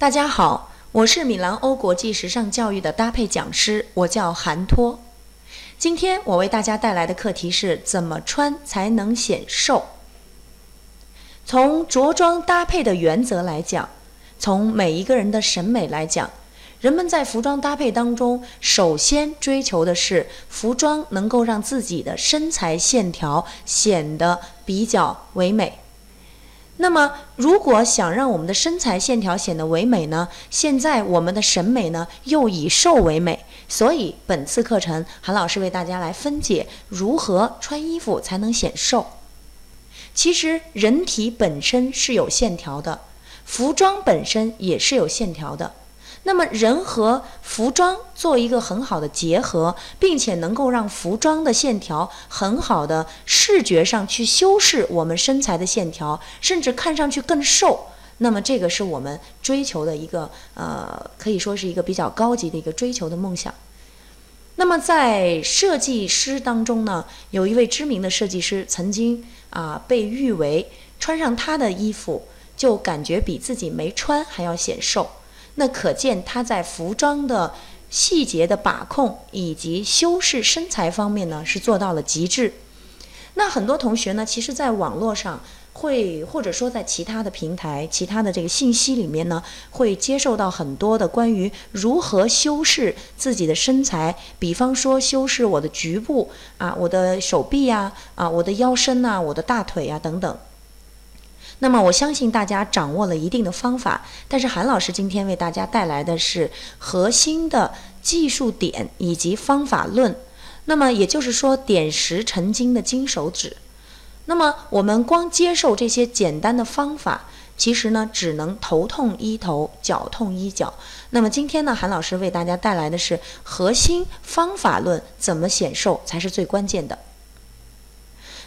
大家好，我是米兰欧国际时尚教育的搭配讲师，我叫韩托。今天我为大家带来的课题是怎么穿才能显瘦。从着装搭配的原则来讲，从每一个人的审美来讲，人们在服装搭配当中，首先追求的是服装能够让自己的身材线条显得比较唯美。那么，如果想让我们的身材线条显得唯美呢？现在我们的审美呢又以瘦为美，所以本次课程韩老师为大家来分解如何穿衣服才能显瘦。其实人体本身是有线条的，服装本身也是有线条的。那么人和服装做一个很好的结合，并且能够让服装的线条很好的视觉上去修饰我们身材的线条，甚至看上去更瘦。那么这个是我们追求的一个呃，可以说是一个比较高级的一个追求的梦想。那么在设计师当中呢，有一位知名的设计师曾经啊被誉为穿上他的衣服就感觉比自己没穿还要显瘦。那可见他在服装的细节的把控以及修饰身材方面呢，是做到了极致。那很多同学呢，其实在网络上会，或者说在其他的平台、其他的这个信息里面呢，会接受到很多的关于如何修饰自己的身材，比方说修饰我的局部啊，我的手臂呀，啊，我的腰身呐，我的大腿呀等等。那么我相信大家掌握了一定的方法，但是韩老师今天为大家带来的是核心的技术点以及方法论。那么也就是说，点石成金的金手指。那么我们光接受这些简单的方法，其实呢只能头痛医头，脚痛医脚。那么今天呢，韩老师为大家带来的是核心方法论，怎么显瘦才是最关键的。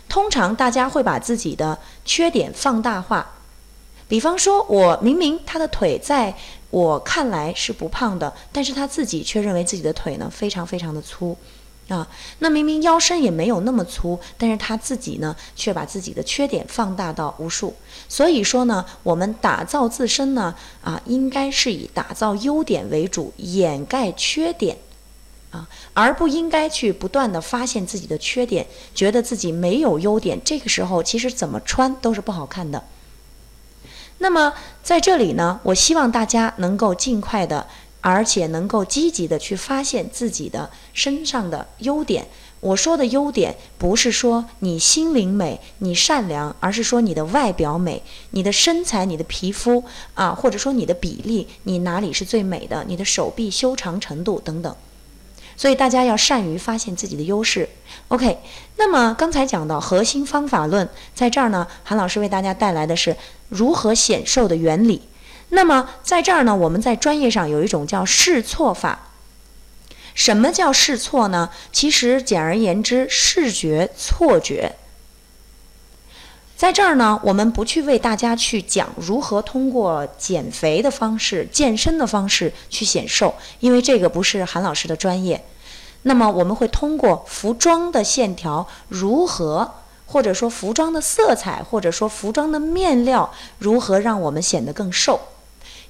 通常大家会把自己的缺点放大化，比方说，我明明他的腿在我看来是不胖的，但是他自己却认为自己的腿呢非常非常的粗，啊，那明明腰身也没有那么粗，但是他自己呢却把自己的缺点放大到无数。所以说呢，我们打造自身呢，啊，应该是以打造优点为主，掩盖缺点。啊，而不应该去不断的发现自己的缺点，觉得自己没有优点。这个时候，其实怎么穿都是不好看的。那么在这里呢，我希望大家能够尽快的，而且能够积极的去发现自己的身上的优点。我说的优点，不是说你心灵美、你善良，而是说你的外表美、你的身材、你的皮肤啊，或者说你的比例，你哪里是最美的？你的手臂修长程度等等。所以大家要善于发现自己的优势。OK，那么刚才讲到核心方法论，在这儿呢，韩老师为大家带来的是如何显瘦的原理。那么在这儿呢，我们在专业上有一种叫试错法。什么叫试错呢？其实简而言之，视觉错觉。在这儿呢，我们不去为大家去讲如何通过减肥的方式、健身的方式去显瘦，因为这个不是韩老师的专业。那么我们会通过服装的线条如何，或者说服装的色彩，或者说服装的面料如何让我们显得更瘦。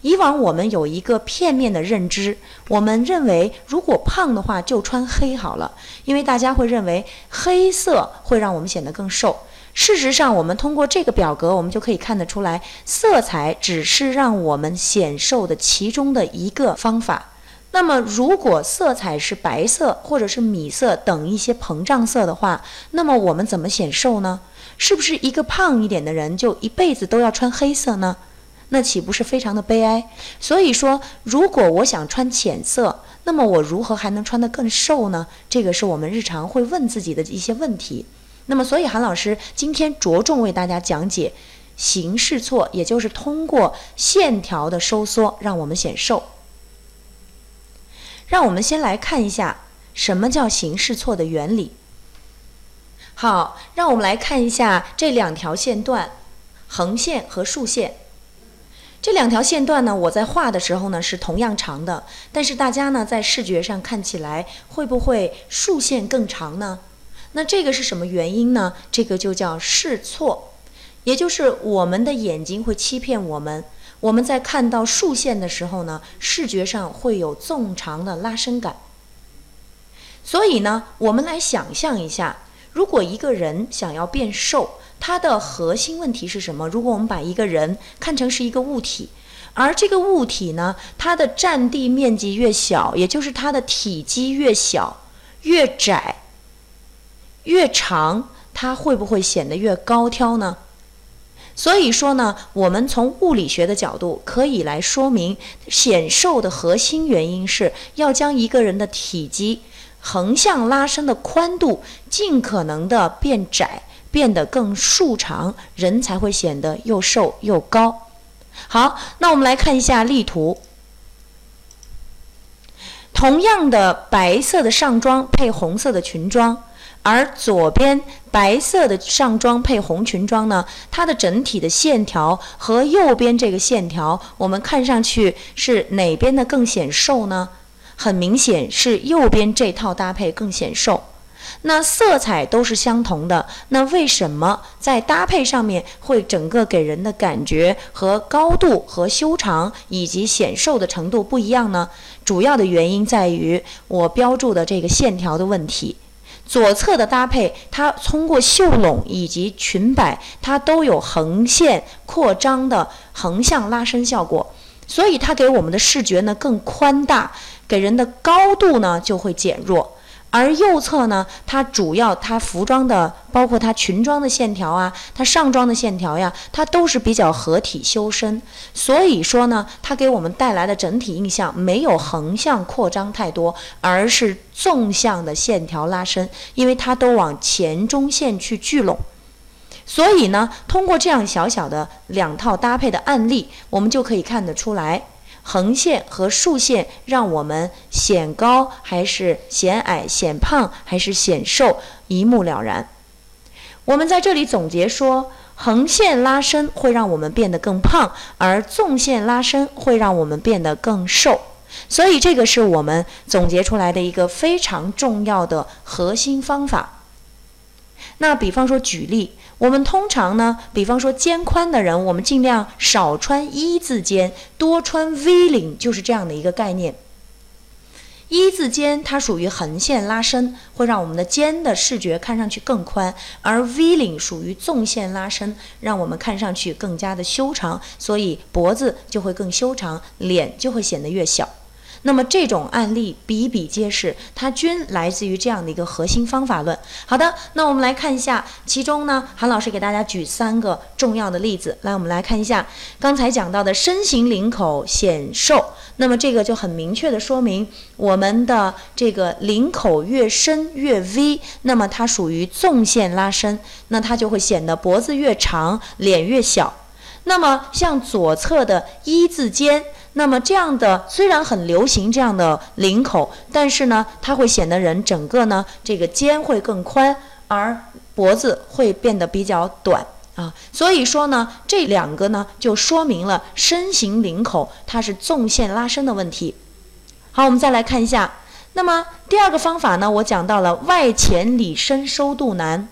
以往我们有一个片面的认知，我们认为如果胖的话就穿黑好了，因为大家会认为黑色会让我们显得更瘦。事实上，我们通过这个表格，我们就可以看得出来，色彩只是让我们显瘦的其中的一个方法。那么，如果色彩是白色或者是米色等一些膨胀色的话，那么我们怎么显瘦呢？是不是一个胖一点的人就一辈子都要穿黑色呢？那岂不是非常的悲哀？所以说，如果我想穿浅色，那么我如何还能穿得更瘦呢？这个是我们日常会问自己的一些问题。那么，所以韩老师今天着重为大家讲解形式错，也就是通过线条的收缩让我们显瘦。让我们先来看一下什么叫形式错的原理。好，让我们来看一下这两条线段，横线和竖线。这两条线段呢，我在画的时候呢是同样长的，但是大家呢在视觉上看起来会不会竖线更长呢？那这个是什么原因呢？这个就叫视错，也就是我们的眼睛会欺骗我们。我们在看到竖线的时候呢，视觉上会有纵长的拉伸感。所以呢，我们来想象一下，如果一个人想要变瘦，它的核心问题是什么？如果我们把一个人看成是一个物体，而这个物体呢，它的占地面积越小，也就是它的体积越小、越窄、越长，它会不会显得越高挑呢？所以说呢，我们从物理学的角度可以来说明，显瘦的核心原因是要将一个人的体积横向拉伸的宽度尽可能的变窄，变得更竖长，人才会显得又瘦又高。好，那我们来看一下例图。同样的白色的上装配红色的裙装。而左边白色的上装配红裙装呢，它的整体的线条和右边这个线条，我们看上去是哪边的更显瘦呢？很明显是右边这套搭配更显瘦。那色彩都是相同的，那为什么在搭配上面会整个给人的感觉和高度和修长以及显瘦的程度不一样呢？主要的原因在于我标注的这个线条的问题。左侧的搭配，它通过袖笼以及裙摆，它都有横线扩张的横向拉伸效果，所以它给我们的视觉呢更宽大，给人的高度呢就会减弱。而右侧呢，它主要它服装的，包括它裙装的线条啊，它上装的线条呀，它都是比较合体修身，所以说呢，它给我们带来的整体印象没有横向扩张太多，而是纵向的线条拉伸，因为它都往前中线去聚拢，所以呢，通过这样小小的两套搭配的案例，我们就可以看得出来。横线和竖线让我们显高还是显矮，显胖还是显瘦，一目了然。我们在这里总结说，横线拉伸会让我们变得更胖，而纵线拉伸会让我们变得更瘦。所以这个是我们总结出来的一个非常重要的核心方法。那比方说举例。我们通常呢，比方说肩宽的人，我们尽量少穿一字肩，多穿 V 领，就是这样的一个概念。一字肩它属于横线拉伸，会让我们的肩的视觉看上去更宽；而 V 领属于纵线拉伸，让我们看上去更加的修长，所以脖子就会更修长，脸就会显得越小。那么这种案例比比皆是，它均来自于这样的一个核心方法论。好的，那我们来看一下，其中呢，韩老师给大家举三个重要的例子。来，我们来看一下刚才讲到的身形领口显瘦，那么这个就很明确的说明，我们的这个领口越深越 V，那么它属于纵线拉伸，那它就会显得脖子越长，脸越小。那么像左侧的一字肩。那么这样的虽然很流行这样的领口，但是呢，它会显得人整个呢这个肩会更宽，而脖子会变得比较短啊。所以说呢，这两个呢就说明了身形领口它是纵线拉伸的问题。好，我们再来看一下。那么第二个方法呢，我讲到了外前里伸收肚腩。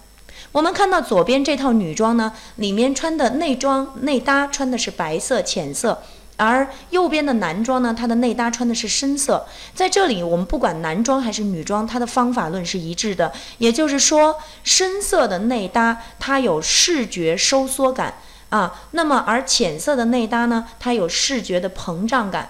我们看到左边这套女装呢，里面穿的内装内搭穿的是白色浅色。而右边的男装呢，它的内搭穿的是深色。在这里，我们不管男装还是女装，它的方法论是一致的。也就是说，深色的内搭它有视觉收缩感啊，那么而浅色的内搭呢，它有视觉的膨胀感。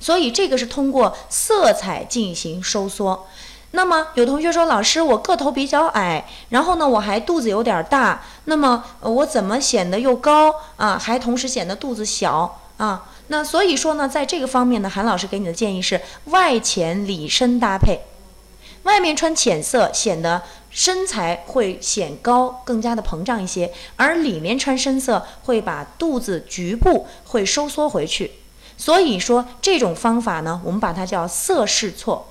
所以这个是通过色彩进行收缩。那么有同学说，老师，我个头比较矮，然后呢，我还肚子有点大，那么我怎么显得又高啊，还同时显得肚子小？啊，那所以说呢，在这个方面呢，韩老师给你的建议是外浅里深搭配，外面穿浅色显得身材会显高，更加的膨胀一些，而里面穿深色会把肚子局部会收缩回去。所以说这种方法呢，我们把它叫色试错。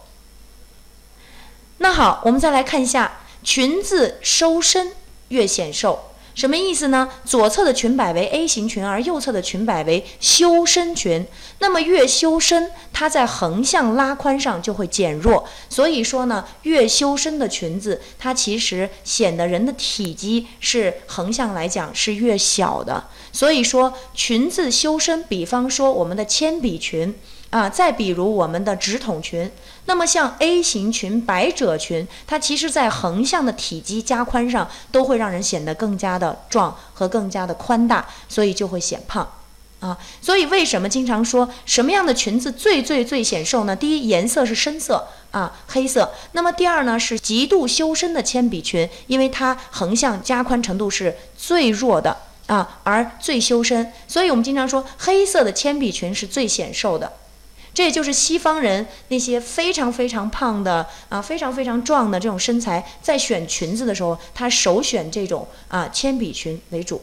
那好，我们再来看一下裙子收身越显瘦。什么意思呢？左侧的裙摆为 A 型裙，而右侧的裙摆为修身裙。那么越修身，它在横向拉宽上就会减弱。所以说呢，越修身的裙子，它其实显得人的体积是横向来讲是越小的。所以说，裙子修身，比方说我们的铅笔裙。啊，再比如我们的直筒裙，那么像 A 型裙、百褶裙，它其实在横向的体积加宽上都会让人显得更加的壮和更加的宽大，所以就会显胖啊。所以为什么经常说什么样的裙子最最最显瘦呢？第一，颜色是深色啊，黑色。那么第二呢，是极度修身的铅笔裙，因为它横向加宽程度是最弱的啊，而最修身。所以我们经常说黑色的铅笔裙是最显瘦的。这就是西方人那些非常非常胖的啊，非常非常壮的这种身材，在选裙子的时候，他首选这种啊铅笔裙为主。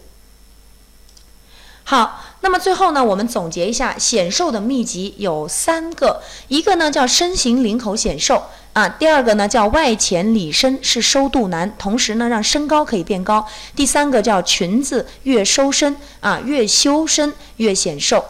好，那么最后呢，我们总结一下显瘦的秘籍有三个，一个呢叫身形领口显瘦啊，第二个呢叫外浅里深是收肚腩，同时呢让身高可以变高，第三个叫裙子越收身啊越修身越显瘦。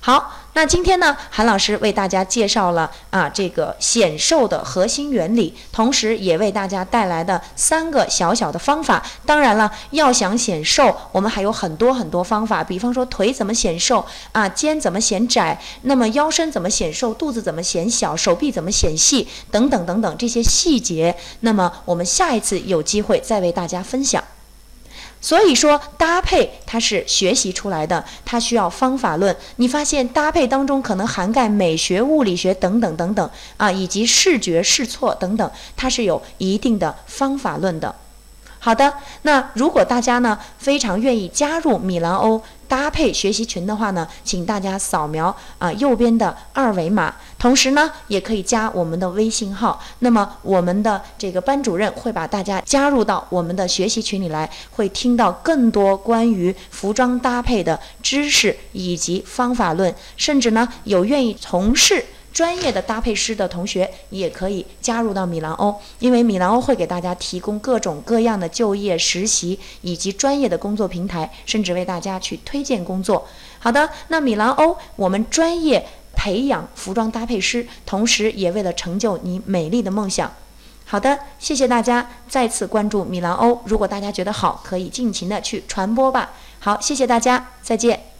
好。那今天呢，韩老师为大家介绍了啊这个显瘦的核心原理，同时也为大家带来的三个小小的方法。当然了，要想显瘦，我们还有很多很多方法，比方说腿怎么显瘦啊，肩怎么显窄，那么腰身怎么显瘦，肚子怎么显小，手臂怎么显细，等等等等这些细节。那么我们下一次有机会再为大家分享。所以说搭配它是学习出来的，它需要方法论。你发现搭配当中可能涵盖美学、物理学等等等等啊，以及视觉、试错等等，它是有一定的方法论的。好的，那如果大家呢非常愿意加入米兰欧搭配学习群的话呢，请大家扫描啊右边的二维码，同时呢也可以加我们的微信号。那么我们的这个班主任会把大家加入到我们的学习群里来，会听到更多关于服装搭配的知识以及方法论，甚至呢有愿意从事。专业的搭配师的同学也可以加入到米兰欧，因为米兰欧会给大家提供各种各样的就业实习以及专业的工作平台，甚至为大家去推荐工作。好的，那米兰欧我们专业培养服装搭配师，同时也为了成就你美丽的梦想。好的，谢谢大家再次关注米兰欧。如果大家觉得好，可以尽情的去传播吧。好，谢谢大家，再见。